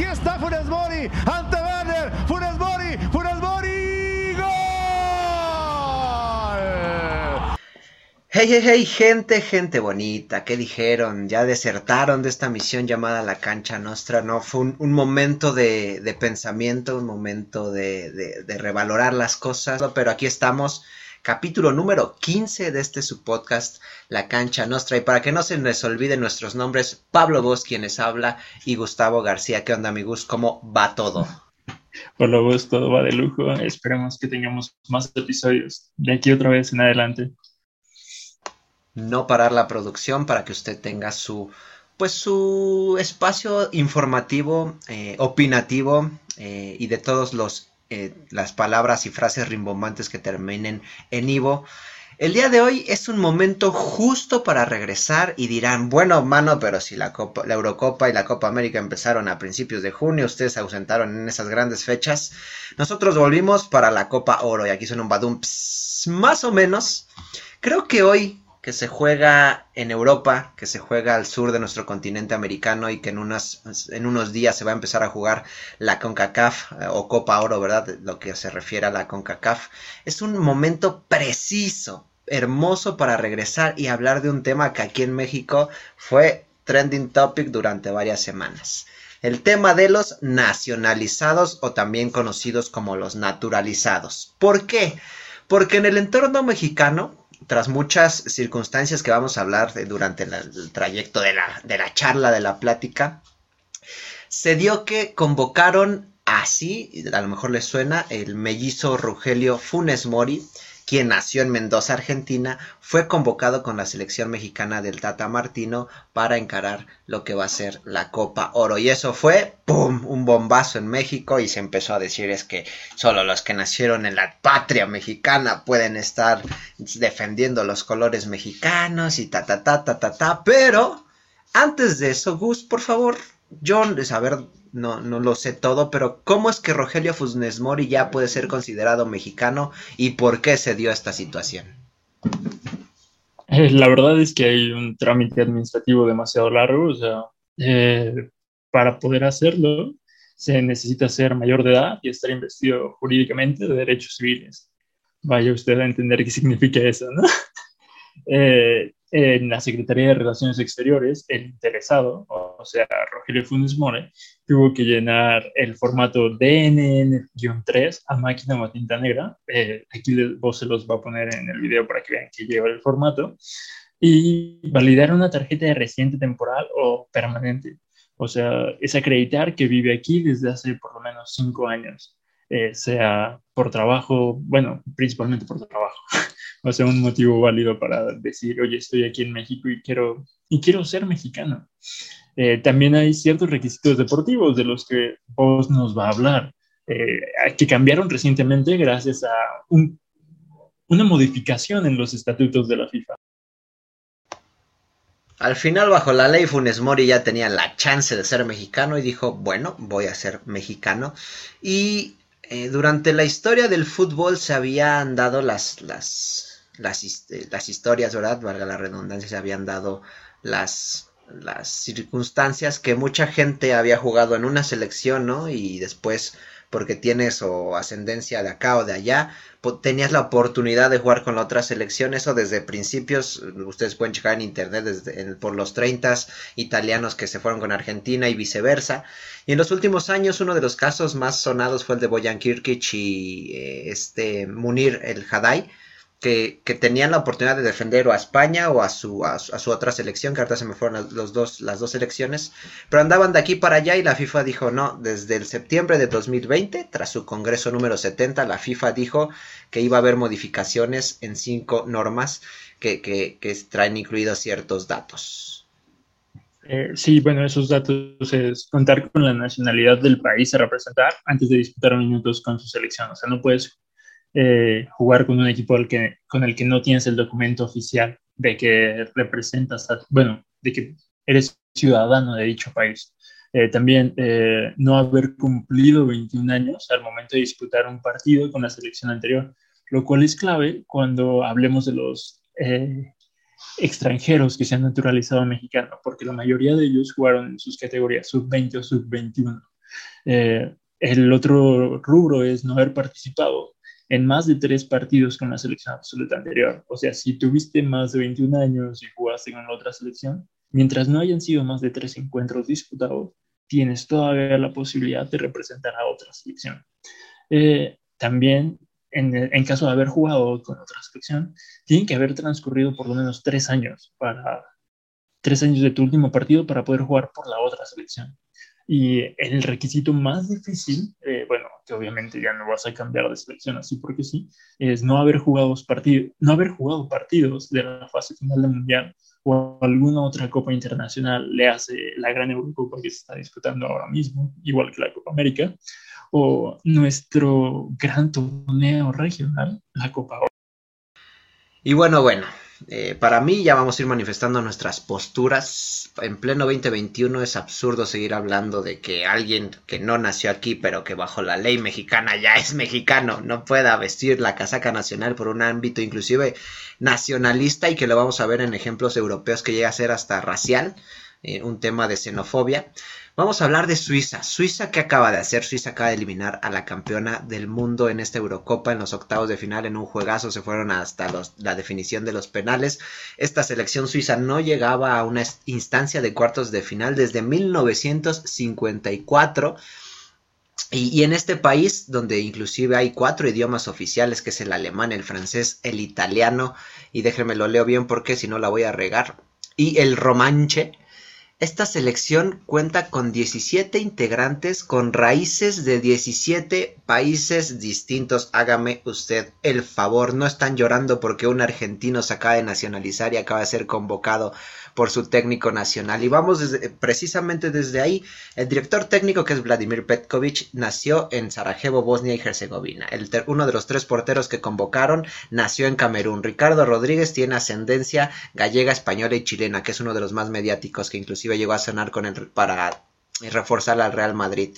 Aquí está Funes Mori ante Werner. Funes Mori, Funes Mori. ¡Gol! Hey, hey, hey, gente, gente bonita, ¿qué dijeron? ¿Ya desertaron de esta misión llamada La Cancha Nostra? No, fue un, momento de, pensamiento, un momento de, revalorar las cosas, pero aquí estamos, capítulo número 15 de este su podcast, La Cancha Nostra, y para que no se les olviden nuestros nombres, Pablo Vos, quienes habla, y Gustavo García, ¿qué onda, mi Gus? ¿Cómo va todo? Por lo vos, todo va de lujo, esperemos que tengamos más episodios de aquí otra vez en adelante no parar la producción para que usted tenga su pues su espacio informativo, eh, opinativo eh, y de todos los eh, las palabras y frases rimbombantes que terminen en Ivo. El día de hoy es un momento justo para regresar y dirán, bueno, mano, pero si la, Copa, la Eurocopa y la Copa América empezaron a principios de junio, ustedes se ausentaron en esas grandes fechas, nosotros volvimos para la Copa Oro y aquí son un badum más o menos. Creo que hoy que se juega en Europa, que se juega al sur de nuestro continente americano y que en, en unos días se va a empezar a jugar la CONCACAF eh, o Copa Oro, ¿verdad? Lo que se refiere a la CONCACAF. Es un momento preciso, hermoso para regresar y hablar de un tema que aquí en México fue trending topic durante varias semanas. El tema de los nacionalizados o también conocidos como los naturalizados. ¿Por qué? Porque en el entorno mexicano tras muchas circunstancias que vamos a hablar de, durante el trayecto de la, de la charla, de la plática, se dio que convocaron así, a lo mejor les suena, el mellizo Rogelio Funes Mori, quien nació en Mendoza, Argentina, fue convocado con la selección mexicana del Tata Martino para encarar lo que va a ser la Copa Oro. Y eso fue, ¡pum!, un bombazo en México y se empezó a decir es que solo los que nacieron en la patria mexicana pueden estar defendiendo los colores mexicanos y ta, ta, ta, ta, ta, ta. Pero, antes de eso, Gus, por favor, John, a ver, no, no lo sé todo, pero ¿cómo es que Rogelio Funes Mori ya puede ser considerado mexicano y por qué se dio esta situación? Eh, la verdad es que hay un trámite administrativo demasiado largo, o sea, eh, para poder hacerlo se necesita ser mayor de edad y estar investido jurídicamente de derechos civiles. Vaya usted a entender qué significa eso, ¿no? eh, en la Secretaría de Relaciones Exteriores, el interesado, o sea, Rogelio Funes More, tuvo que llenar el formato DNN-3 a máquina o tinta negra. Eh, aquí vos se los va a poner en el video para que vean que lleva el formato. Y validar una tarjeta de residente temporal o permanente. O sea, es acreditar que vive aquí desde hace por lo menos cinco años, eh, sea por trabajo, bueno, principalmente por trabajo o sea, un motivo válido para decir, oye, estoy aquí en México y quiero, y quiero ser mexicano. Eh, también hay ciertos requisitos deportivos de los que vos nos va a hablar, eh, que cambiaron recientemente gracias a un, una modificación en los estatutos de la FIFA. Al final, bajo la ley, Funes Mori ya tenía la chance de ser mexicano y dijo, bueno, voy a ser mexicano. Y eh, durante la historia del fútbol se habían dado las, las, las, las historias, ¿verdad? Valga la redundancia, se habían dado las, las circunstancias que mucha gente había jugado en una selección, ¿no? Y después, porque tienes o ascendencia de acá o de allá, tenías la oportunidad de jugar con la otra selección. Eso desde principios, ustedes pueden checar en internet desde, por los 30 italianos que se fueron con Argentina y viceversa. Y en los últimos años, uno de los casos más sonados fue el de Boyan Kirkic y eh, este Munir el Hadai que, que, tenían la oportunidad de defender o a España o a su, a, su otra selección, que ahorita se me fueron los dos, las dos selecciones, pero andaban de aquí para allá y la FIFA dijo no, desde el septiembre de 2020, tras su congreso número 70, la FIFA dijo que iba a haber modificaciones en cinco normas que, que, que traen incluidos ciertos datos. Eh, sí, bueno, esos datos es contar con la nacionalidad del país a representar antes de disputar minutos con su selección. O sea, no puedes eh, jugar con un equipo que, con el que no tienes el documento oficial de que representas, a, bueno, de que eres ciudadano de dicho país. Eh, también eh, no haber cumplido 21 años al momento de disputar un partido con la selección anterior, lo cual es clave cuando hablemos de los eh, extranjeros que se han naturalizado mexicano, porque la mayoría de ellos jugaron en sus categorías sub-20 o sub-21. Eh, el otro rubro es no haber participado en más de tres partidos con la selección absoluta anterior. O sea, si tuviste más de 21 años y jugaste con la otra selección, mientras no hayan sido más de tres encuentros disputados, tienes todavía la posibilidad de representar a otra selección. Eh, también, en, en, caso de haber jugado con otra selección, tienen que haber transcurrido por lo menos tres años para tres años de tu último partido para poder jugar por la otra selección. Y el requisito más difícil, eh, bueno, que obviamente ya no vas a cambiar de selección así porque sí, es no haber jugado partidos, no haber jugado partidos de la fase final del mundial o alguna otra copa internacional, le hace la gran Eurocopa que se está disputando ahora mismo, igual que la Copa América, o nuestro gran torneo regional, la Copa Y bueno, bueno, eh, para mí ya vamos a ir manifestando nuestras posturas. En pleno 2021 es absurdo seguir hablando de que alguien que no nació aquí pero que bajo la ley mexicana ya es mexicano no pueda vestir la casaca nacional por un ámbito inclusive nacionalista y que lo vamos a ver en ejemplos europeos que llega a ser hasta racial, eh, un tema de xenofobia. Vamos a hablar de Suiza. Suiza, ¿qué acaba de hacer? Suiza acaba de eliminar a la campeona del mundo en esta Eurocopa en los octavos de final en un juegazo. Se fueron hasta la definición de los penales. Esta selección suiza no llegaba a una instancia de cuartos de final desde 1954. Y, y, en este país, donde inclusive hay cuatro idiomas oficiales, que es el alemán, el francés, el italiano, y déjenme lo leo bien porque si no la voy a regar, y el romanche, esta selección cuenta con 17 integrantes con raíces de 17 países distintos. Hágame usted el favor, no están llorando porque un argentino se acaba de nacionalizar y acaba de ser convocado por su técnico nacional. Y vamos precisamente desde ahí. El director técnico, que es Vladimir Petkovic, nació en Sarajevo, Bosnia y Herzegovina. Uno de los tres porteros que convocaron nació en Camerún. Ricardo Rodríguez tiene ascendencia gallega, española y chilena, que es uno de los más mediáticos, que inclusive llegó a sonar con el, para reforzar al Real Madrid.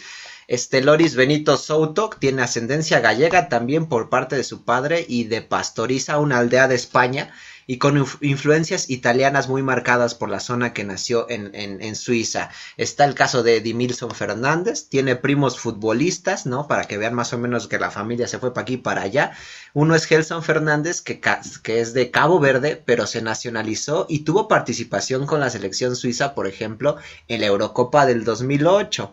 Esteloris Benito Souto tiene ascendencia gallega también por parte de su padre y de Pastoriza, una aldea de España y con influencias italianas muy marcadas por la zona que nació en, en, Suiza. Está el caso de Edimilson Fernández, tiene primos futbolistas, ¿no? Para que vean más o menos que la familia se fue para aquí para allá. Uno es Gelson Fernández, que, que es de Cabo Verde, pero se nacionalizó y tuvo participación con la selección suiza, por ejemplo, en la Eurocopa del 2008.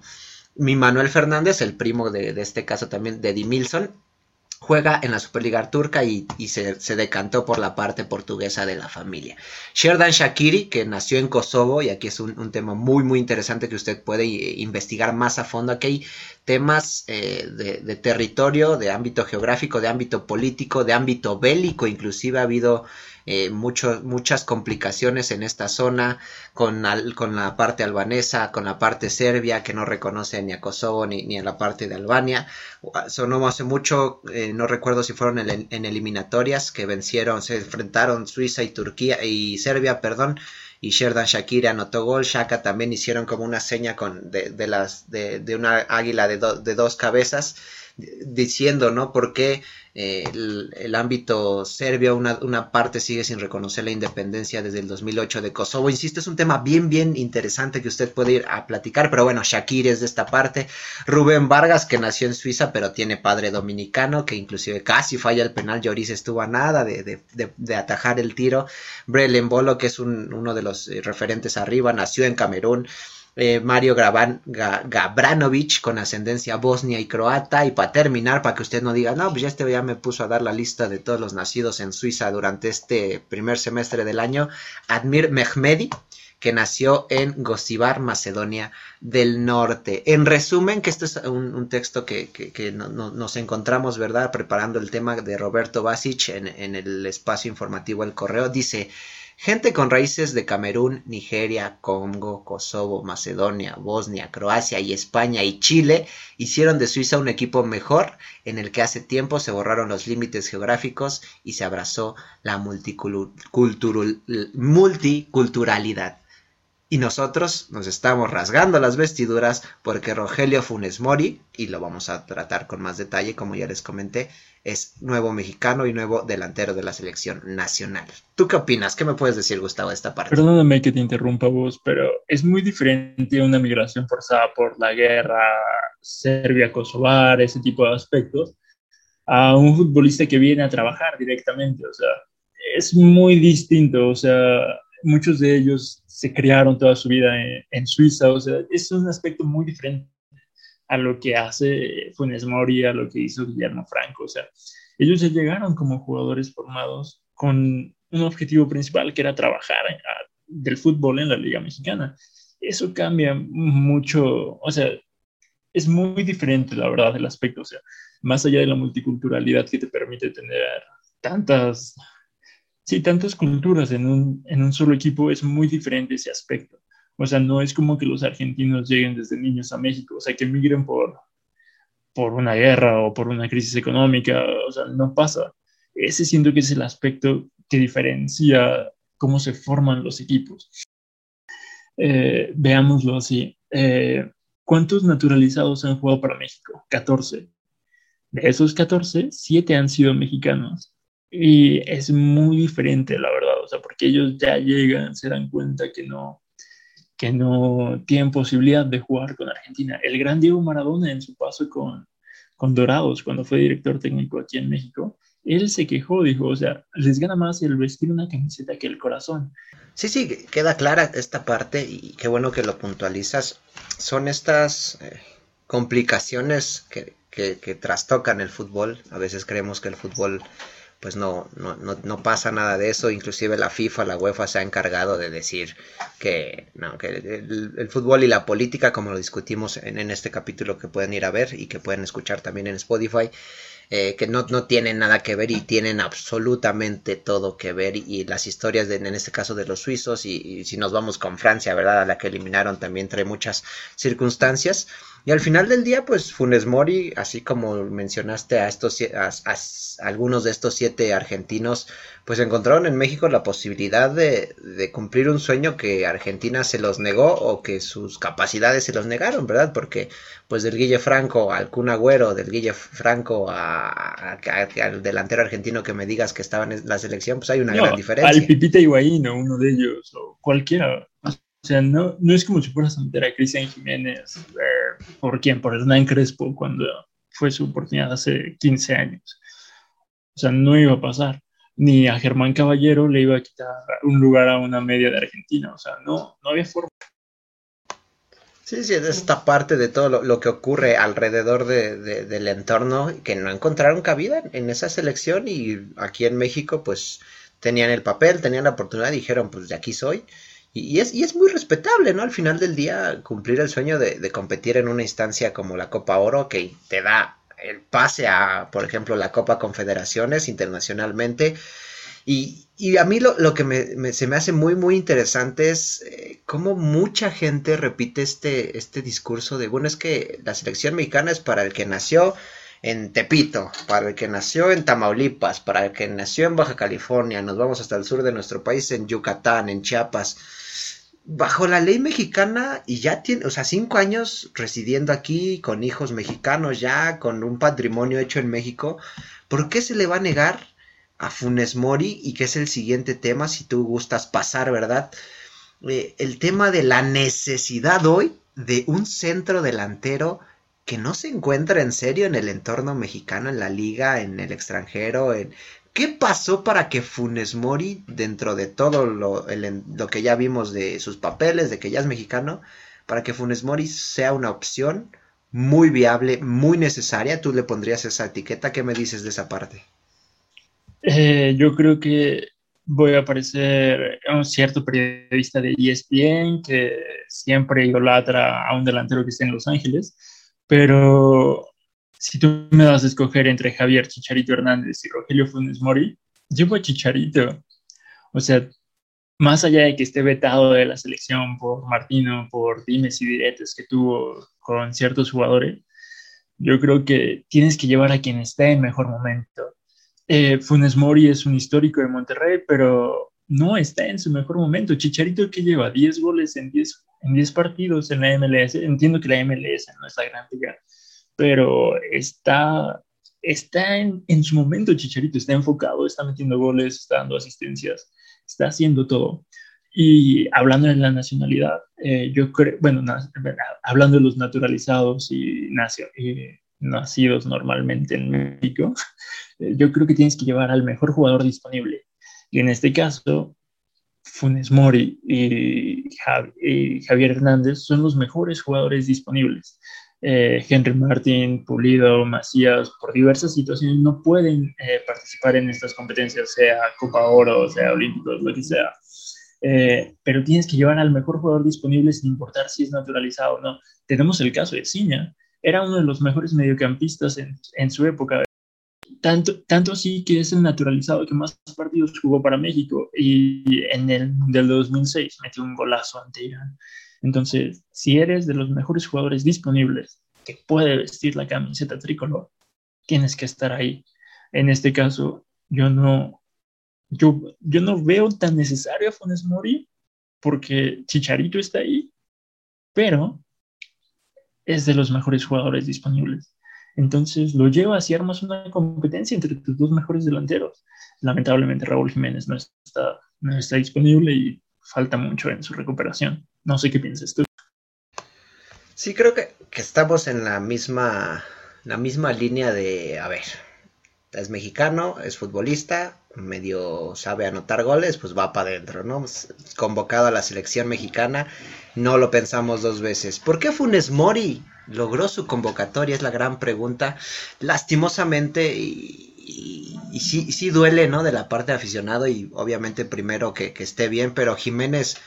Mi Manuel Fernández, el primo de, este caso también de Edimilson, juega en la Superliga turca y, se, decantó por la parte portuguesa de la familia. Sherdan Shakiri, que nació en Kosovo, y aquí es un, tema muy muy interesante que usted puede eh, investigar más a fondo. Aquí hay temas eh, de, territorio, de ámbito geográfico, de ámbito político, de ámbito bélico, inclusive ha habido eh, muchas complicaciones en esta zona con, con, la parte albanesa, con la parte serbia que no reconoce ni a Kosovo ni, ni a la parte de Albania. Sonó hace mucho, eh, no recuerdo si fueron en, eliminatorias que vencieron, se enfrentaron Suiza y Turquía y Serbia, perdón y Sherdan Shakiri anotó gol. Shaka también hicieron como una seña con, de, las, de, de una águila de, de, dos cabezas diciendo, ¿no? ¿Por qué eh, el, ámbito serbio, una, una, parte sigue sin reconocer la independencia desde el 2008 de Kosovo? Insisto, es un tema bien, bien interesante que usted puede ir a platicar, pero bueno, Shakir es de esta parte. Rubén Vargas, que nació en Suiza, pero tiene padre dominicano, que inclusive casi falla el penal. Lloris estuvo a nada de, de, de, atajar el tiro. Brelen Bolo, que es uno de los eh, referentes arriba, nació en Camerún. Eh, Mario Graban, Gabranovic con ascendencia bosnia y croata. Y para terminar, para que usted no diga, no, pues ya este ya me puso a dar la lista de todos los nacidos en Suiza durante este primer semestre del año, Admir Mehmedi que nació en Gosibar, Macedonia del Norte. En resumen, que este es un, texto que, nos encontramos, ¿verdad? Preparando el tema de Roberto Basic en, en el espacio informativo El Correo. Dice, Gente con raíces de Camerún, Nigeria, Congo, Kosovo, Macedonia, Bosnia, Croacia y España y Chile hicieron de Suiza un equipo mejor en el que hace tiempo se borraron los límites geográficos y se abrazó la multiculturalidad. Y nosotros nos estamos rasgando las vestiduras porque Rogelio Funes Mori, y lo vamos a tratar con más detalle como ya les comenté, es nuevo mexicano y nuevo delantero de la selección nacional. ¿Tú qué opinas? ¿Qué me puedes decir, Gustavo, de esta parte? Perdóname que te interrumpa vos, pero es muy diferente una migración forzada por la guerra Serbia, Kosovar, ese tipo de aspectos, a un futbolista que viene a trabajar directamente. O sea, es muy distinto. O sea, muchos de ellos se criaron toda su vida en, Suiza. O sea, es un aspecto muy diferente a lo que hace Funes Mori, a lo que hizo Guillermo Franco. O sea, ellos ya llegaron como jugadores formados con un objetivo principal que era trabajar del fútbol en la Liga Mexicana. Eso cambia mucho, o sea, es muy diferente, la verdad, el aspecto. O sea, más allá de la multiculturalidad que te permite tener tantas, sí, tantas culturas en un, en un solo equipo, es muy diferente ese aspecto. O sea, no es como que los argentinos lleguen desde niños a México, o sea, que migren por, por una guerra o por una crisis económica, o sea, no pasa. Ese siento que es el aspecto que diferencia cómo se forman los equipos. Eh, veámoslo así. Eh, ¿Cuántos naturalizados han jugado para México? 14. De esos 14, 7 han sido mexicanos. Y es muy diferente, la verdad, o sea, porque ellos ya llegan, se dan cuenta que no, que no tienen posibilidad de jugar con Argentina. El gran Diego Maradona en su paso con, con Dorados, cuando fue director técnico aquí en México, él se quejó, dijo, o sea, les gana más el vestir una camiseta que el corazón. Sí, sí, queda clara esta parte y qué bueno que lo puntualizas son estas eh, complicaciones que, trastocan el fútbol. A veces creemos que el fútbol pues no, no, no, pasa nada de eso. Inclusive la FIFA, la UEFA se ha encargado de decir que, no, que el, fútbol y la política, como lo discutimos en, en, este capítulo que pueden ir a ver y que pueden escuchar también en Spotify, eh, que no, no, tienen nada que ver y tienen absolutamente todo que ver y las historias de, en este caso de los suizos y, si nos vamos con Francia, ¿verdad? A la que eliminaron también trae muchas circunstancias y al final del día, pues Funes Mori, así como mencionaste a estos a, algunos de estos siete argentinos, pues encontraron en México la posibilidad de, de, cumplir un sueño que Argentina se los negó o que sus capacidades se los negaron, ¿verdad? Porque pues del Guille Franco al Kun Agüero, del Guille Franco al delantero argentino que me digas que estaba en la selección, pues hay una gran diferencia. Al Pipita Higuaín o uno de ellos, o cualquiera. O sea, no, no es como si fueras a meter a Cristian Jiménez, ¿por quién? Por Hernán Crespo, cuando fue su oportunidad hace 15 años. O sea, no iba a pasar. Ni a Germán Caballero le iba a quitar un lugar a una media de Argentina. O sea, no, no había forma. Sí, sí, es esta parte de todo lo, que ocurre alrededor de, del entorno que no encontraron cabida en esa selección y aquí en México pues tenían el papel, tenían la oportunidad dijeron pues de aquí soy y, es, y es muy respetable, ¿no? Al final del día, cumplir el sueño de, competir en una instancia como la Copa Oro, que te da el pase a, por ejemplo, la Copa Confederaciones internacionalmente. Y, a mí lo, lo que me, se me hace muy, muy interesante es eh, cómo mucha gente repite este, este discurso de, bueno, es que la selección mexicana es para el que nació en Tepito, para el que nació en Tamaulipas, para el que nació en Baja California, nos vamos hasta el sur de nuestro país, en Yucatán, en Chiapas bajo la ley mexicana y ya tiene, o sea, cinco años residiendo aquí con hijos mexicanos ya, con un patrimonio hecho en México, ¿por qué se le va a negar a Funes Mori y que es el siguiente tema si tú gustas pasar, ¿verdad? Eh, el tema de la necesidad hoy de un centro delantero que no se encuentra en serio en el entorno mexicano, en la liga, en el extranjero, en, ¿Qué pasó para que Funes Mori, dentro de todo lo, lo, que ya vimos de sus papeles, de que ya es mexicano, para que Funes Mori sea una opción muy viable, muy necesaria? ¿Tú le pondrías esa etiqueta? ¿Qué me dices de esa parte? Eh, yo creo que voy a parecer un cierto periodista de ESPN que siempre idolatra a un delantero que esté en Los Ángeles, pero si tú me vas a escoger entre Javier Chicharito Hernández y Rogelio Funes Mori, llevo a Chicharito. O sea, más allá de que esté vetado de la selección por Martino, por dimes y diretes que tuvo con ciertos jugadores, yo creo que tienes que llevar a quien esté en mejor momento. Eh, Funes Mori es un histórico de Monterrey, pero no está en su mejor momento. Chicharito que lleva 10 goles en 10, en 10 partidos en la MLS. Entiendo que la MLS no es la gran liga, pero está, está en, en, su momento Chicharito, está enfocado, está metiendo goles, está dando asistencias, está haciendo todo. Y hablando de la nacionalidad, eh, yo creo, bueno, hablando de los naturalizados y, nacidos normalmente en México, eh, yo creo que tienes que llevar al mejor jugador disponible. Y en este caso, Funes Mori y, Javier Hernández son los mejores jugadores disponibles. Eh, Henry Martín, Pulido, Macías, por diversas situaciones no pueden participar en estas competencias, sea Copa Oro, sea Olímpicos, lo que sea. Eh, pero tienes que llevar al mejor jugador disponible sin importar si es naturalizado o no. Tenemos el caso de Ciña, era uno de los mejores mediocampistas en su época. Tanto, tanto así que es el naturalizado que más partidos jugó para México y en el Mundial de 2006 metió un golazo ante Irán. Entonces, si eres de los mejores jugadores disponibles que puede vestir la camiseta tricolor, tienes que estar ahí. En este caso, yo no, yo, yo no veo tan necesario a Funes Mori porque Chicharito está ahí, pero es de los mejores jugadores disponibles. Entonces lo llevas y armas una competencia entre tus dos mejores delanteros. Lamentablemente Raúl Jiménez no está, no está disponible y falta mucho en su recuperación. No sé qué piensas tú. Sí, creo que, que estamos en la misma, la misma línea de, a ver, es mexicano, es futbolista, medio sabe anotar goles, pues va para adentro, ¿no? Convocado a la selección mexicana, no lo pensamos dos veces. ¿Por qué Funes Mori logró su convocatoria? Es la gran pregunta. Lastimosamente, y, sí, sí, duele, ¿no? De la parte de aficionado y obviamente primero que, que esté bien, pero Jiménez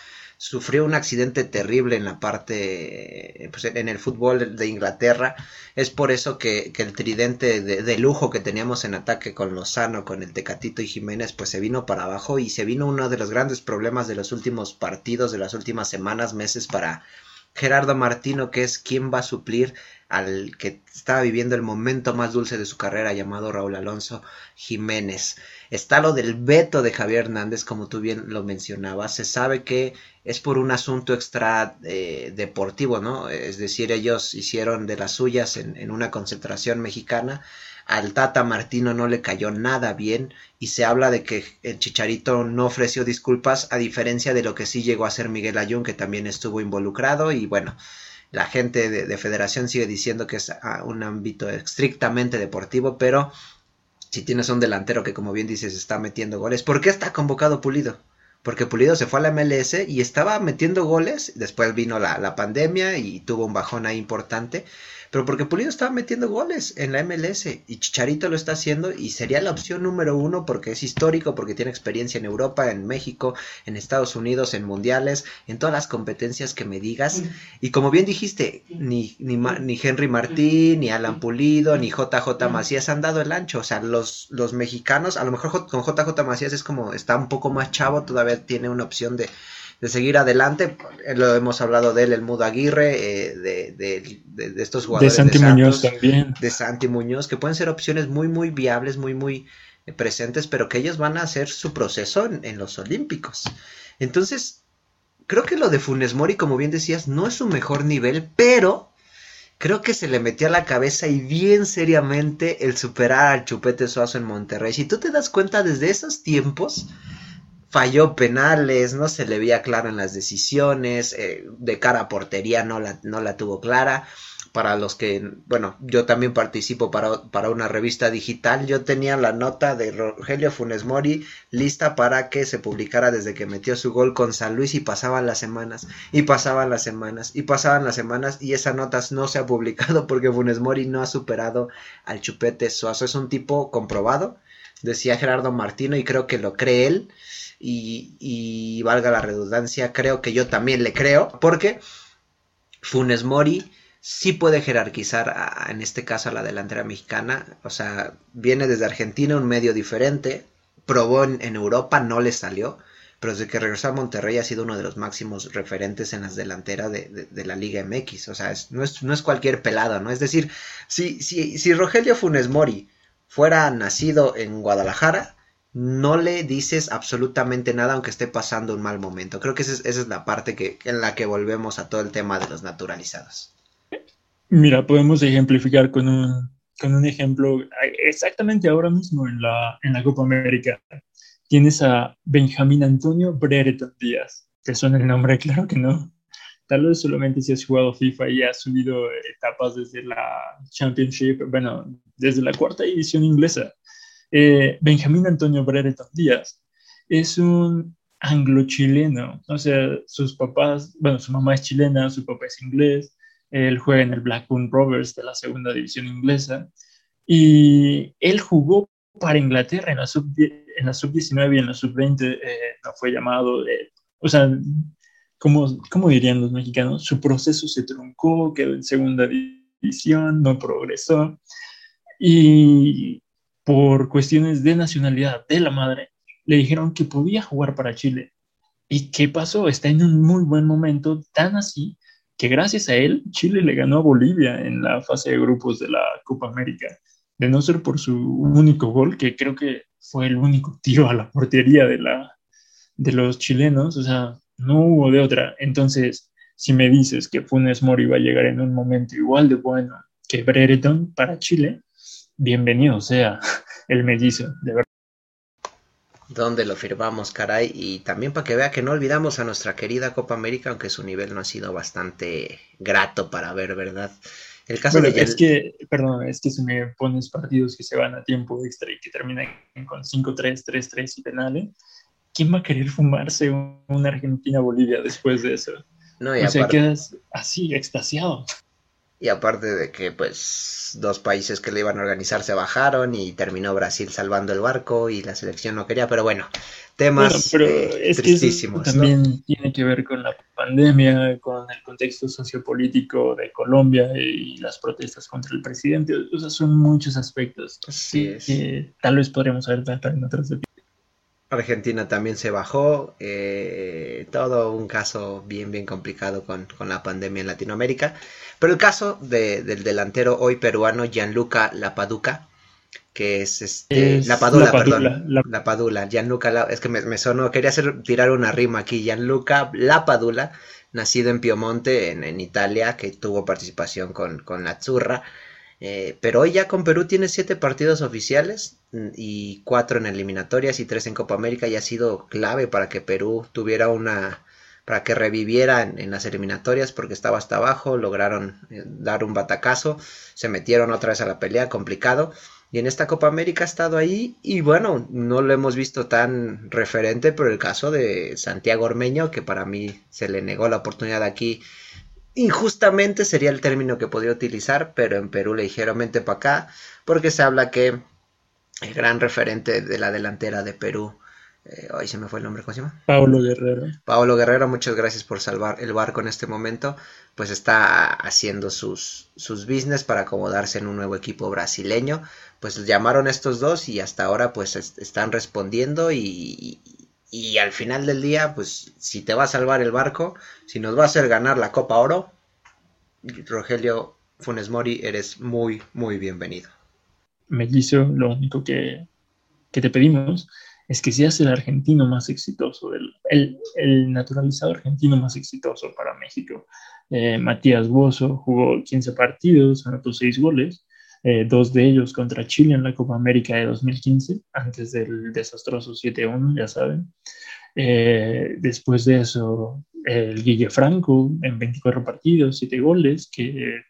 sufrió un accidente terrible en la parte, pues en el fútbol de Inglaterra. Es por eso que, el tridente de, lujo que teníamos en ataque con Lozano, con el Tecatito y Jiménez, pues se vino para abajo y se vino uno de los grandes problemas de los últimos partidos, de las últimas semanas, meses para Gerardo Martino, que es quien va a suplir al que estaba viviendo el momento más dulce de su carrera llamado Raúl Alonso Jiménez. Está lo del veto de Javier Hernández, como tú bien lo mencionabas. Se sabe que es por un asunto extra eh, deportivo, ¿no? Es decir, ellos hicieron de las suyas en, una concentración mexicana al Tata Martino no le cayó nada bien y se habla de que el Chicharito no ofreció disculpas a diferencia de lo que sí llegó a ser Miguel Ayun que también estuvo involucrado y bueno la gente de, federación sigue diciendo que es ah, un ámbito estrictamente deportivo, pero si tienes un delantero que como bien dices está metiendo goles, ¿por qué está convocado Pulido? Porque Pulido se fue a la MLS y estaba metiendo goles, después vino la, la pandemia y tuvo un bajón ahí importante, pero porque Pulido estaba metiendo goles en la MLS y Chicharito lo está haciendo y sería la opción número uno porque es histórico, porque tiene experiencia en Europa, en México, en Estados Unidos, en mundiales, en todas las competencias que me digas. Y como bien dijiste, ni, ni, ni Henry Martín, ni Alan Pulido, ni JJ Macías han dado el ancho. O sea, los, los mexicanos, a lo mejor con JJ Macías es como está un poco más chavo, todavía tiene una opción de de seguir adelante. Lo hemos hablado de él, el Mudo Aguirre, eh, de, de, estos jugadores. De Santi Muñoz también. De Santi Muñoz, que pueden ser opciones muy, muy viables, muy, muy eh, presentes, pero que ellos van a hacer su proceso en, los Olímpicos. Entonces, creo que lo de Funes Mori, como bien decías, no es su mejor nivel, pero creo que se le metió a la cabeza y bien seriamente el superar al Chupete Suazo en Monterrey. Si tú te das cuenta desde esos tiempos, falló penales, no se le veía claro en las decisiones, eh, de cara a portería no la, no la tuvo clara. Para los que, bueno, yo también participo para, para, una revista digital, yo tenía la nota de Rogelio Funes Mori lista para que se publicara desde que metió su gol con San Luis y pasaban las semanas, y pasaban las semanas, y pasaban las semanas, y esa nota no se ha publicado porque Funes Mori no ha superado al Chupete Suazo, es un tipo comprobado, decía Gerardo Martino, y creo que lo cree él y, valga la redundancia, creo que yo también le creo, porque Funes Mori sí puede jerarquizar en este caso a la delantera mexicana, o sea, viene desde Argentina, un medio diferente, probó en, Europa, no le salió, pero desde que regresó a Monterrey ha sido uno de los máximos referentes en las delanteras de, la Liga MX, o sea, no, es, no, es, cualquier pelado, ¿no? Es decir, si, si, si Rogelio Funes Mori fuera nacido en Guadalajara, no le dices absolutamente nada aunque esté pasando un mal momento. Creo que esa es, la parte en la que volvemos a todo el tema de los naturalizados. Mira, podemos ejemplificar con un, ejemplo exactamente ahora mismo en la, Copa América. Tienes a Benjamín Antonio Brereton Díaz. ¿Te suena el nombre? Claro que no. Tal vez solamente si has jugado FIFA y has subido etapas desde la Championship, bueno, desde la cuarta edición inglesa. Eh, Benjamín Antonio Brereton Díaz es un anglo-chileno, o sea, sus papás, bueno, su mamá es chilena, su papá es inglés, él juega en el Blackburn Rovers de la segunda división inglesa y él jugó para Inglaterra en la sub-19 en la sub y en la sub-20 eh, no fue llamado, eh, o sea, como, como dirían los mexicanos, su proceso se truncó, quedó en segunda división, no progresó y por cuestiones de nacionalidad de la madre, le dijeron que podía jugar para Chile. ¿Y qué pasó? Está en un muy buen momento, tan así que gracias a él Chile le ganó a Bolivia en la fase de grupos de la Copa América. De no ser por su único gol, que creo que fue el único tiro a la portería de, la, de los chilenos, o sea, no hubo de otra. Entonces, si me dices que Funes Mori va a llegar en un momento igual de bueno que Brereton para Chile, bienvenido sea el mellizo, de verdad. Donde lo firmamos, caray, y también para que vea que no olvidamos a nuestra querida Copa América, aunque su nivel no ha sido bastante grato para ver, ¿verdad? El caso de es que, perdón, es que si me pones partidos que se van a tiempo extra y que terminan con 5-3, 3-3 y penales, ¿quién va a querer fumarse una Argentina-Bolivia después de eso? No, y o sea, quedas así, extasiado. Y aparte de que, pues, dos países que le iban a organizar se bajaron y terminó Brasil salvando el barco y la selección no quería, pero bueno, temas pero eh, es tristísimos. también tiene que ver con la pandemia, con el contexto sociopolítico de Colombia y las protestas contra el presidente. O sea, son muchos aspectos que, tal vez podríamos haber tratado en otros Argentina también se bajó, eh, todo un caso bien, bien complicado con, la pandemia en Latinoamérica. Pero el caso del delantero hoy peruano Gianluca Lapaduca, que es este, la Padula, perdón, la... Padula, Gianluca, es que me, me, sonó, quería hacer, tirar una rima aquí, Gianluca Lapadula, nacido en Piemonte, en, en Italia, que tuvo participación con, con la Zurra, eh, pero hoy ya con Perú tiene siete partidos oficiales mm, y cuatro en eliminatorias y tres en Copa América y ha sido clave para que Perú tuviera una para que reviviera en, las eliminatorias porque estaba hasta abajo, lograron eh, dar un batacazo, se metieron otra vez a la pelea, complicado. Y en esta Copa América ha estado ahí y bueno, no lo hemos visto tan referente, pero el caso de Santiago Ormeño, que para mí se le negó la oportunidad aquí injustamente sería el término que podría utilizar, pero en Perú vente para acá, porque se habla que el gran referente de la delantera de Perú, eh, hoy se me fue el nombre, ¿cómo se llama? Pablo Guerrero. Pablo Guerrero, muchas gracias por salvar el barco en este momento, pues está haciendo sus, sus business para acomodarse en un nuevo equipo brasileño, pues llamaron estos dos y hasta ahora pues están respondiendo y, y al final del día, pues si te va a salvar el barco, si nos va a hacer ganar la Copa Oro, Rogelio Funes Mori, eres muy, muy bienvenido. Mellizo, lo único que, te pedimos es que seas el argentino más exitoso, el, el, naturalizado argentino más exitoso para México. Eh, Matías Bozo jugó 15 partidos, anotó 6 goles, eh, dos de ellos contra Chile en la Copa América de 2015, antes del desastroso 7-1, ya saben. Eh, después de eso, el Guille Franco en 24 partidos, 7 goles, que,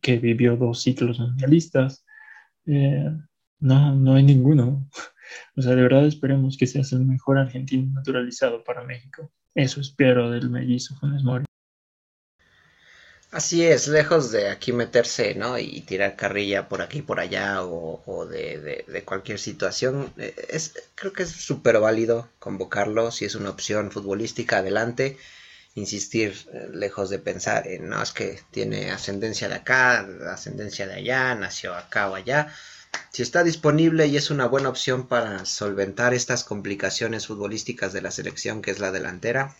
que vivió dos ciclos mundialistas. Eh, no, no hay ninguno. O sea, de verdad esperemos que seas el mejor argentino naturalizado para México. Eso espero del mellizo Funes Mori. Así es, lejos de aquí meterse, ¿no? Y tirar carrilla por aquí por allá o, de, cualquier situación. Eh, es, creo que es súper válido convocarlo. Si es una opción futbolística, adelante. Insistir, eh, lejos de pensar en, no, es que tiene ascendencia de acá, ascendencia de allá, nació acá o allá. Si está disponible y es una buena opción para solventar estas complicaciones futbolísticas de la selección que es la delantera,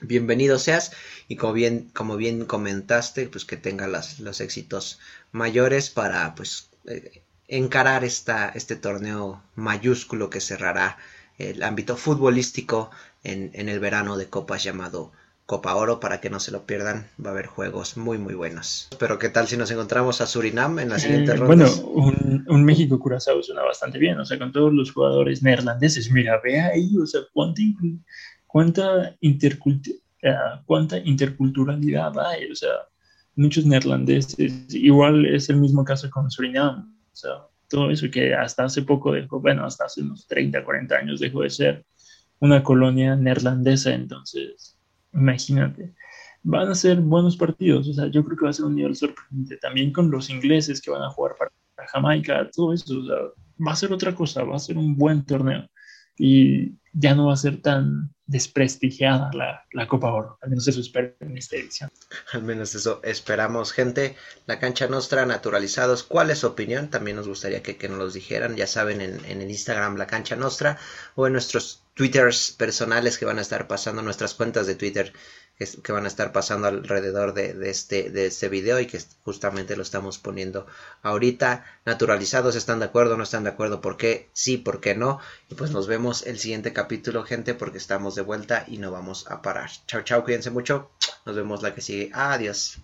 bienvenido seas. Y como bien, como bien comentaste, pues que tenga los éxitos mayores para pues eh, encarar esta, este torneo mayúsculo que cerrará el ámbito futbolístico en, en, el verano de copas llamado Copa Oro. Para que no se lo pierdan va a haber juegos muy muy buenos. Pero qué tal si nos encontramos a Surinam en la siguiente eh, ronda bueno un, un México Curazao suena bastante bien. O sea con todos los jugadores neerlandeses mira ve ahí o sea ponte ¿cuánta, eh, ¿cuánta interculturalidad hay? O sea, muchos neerlandeses, igual es el mismo caso con Surinam, o sea, todo eso que hasta hace poco dejó, bueno, hasta hace unos 30, 40 años dejó de ser una colonia neerlandesa, entonces, imagínate van a ser buenos partidos. O sea, yo creo que va a ser un nivel sorprendente. También con los ingleses que van a jugar para Jamaica, todo eso. O sea, va a ser otra cosa, va a ser un buen torneo. Y ya no va a ser tan desprestigiada la, la Copa Oro. Al menos eso espero en esta edición. Al menos eso esperamos, gente. La cancha Nostra naturalizados. ¿Cuál es su opinión? También nos gustaría que, que nos los dijeran. Ya saben, en, en el Instagram La Cancha Nostra o en nuestros Twitters personales que van a estar pasando, nuestras cuentas de Twitter que, van a estar pasando alrededor de, este, de este video y que justamente lo estamos poniendo ahorita. Naturalizados, ¿están de acuerdo? ¿No están de acuerdo? ¿Por qué? Sí, ¿por qué no? Y pues nos vemos el siguiente capítulo, gente, porque estamos de vuelta y no vamos a parar. Chao, chao, cuídense mucho. Nos vemos la que sigue. Adiós.